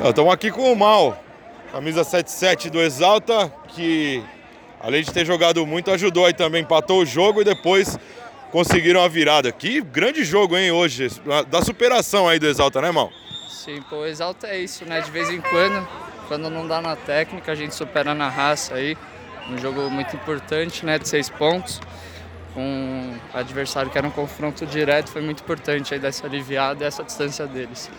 Estamos aqui com o Mal, camisa 77 do Exalta, que além de ter jogado muito, ajudou aí também, empatou o jogo e depois conseguiram a virada. Que grande jogo, hein, hoje, da superação aí do Exalta, né, Mal? Sim, pô, o Exalta é isso, né? De vez em quando, quando não dá na técnica, a gente supera na raça aí. Um jogo muito importante, né? De seis pontos. Com um adversário que era um confronto direto, foi muito importante aí dessa aliviada e essa distância deles.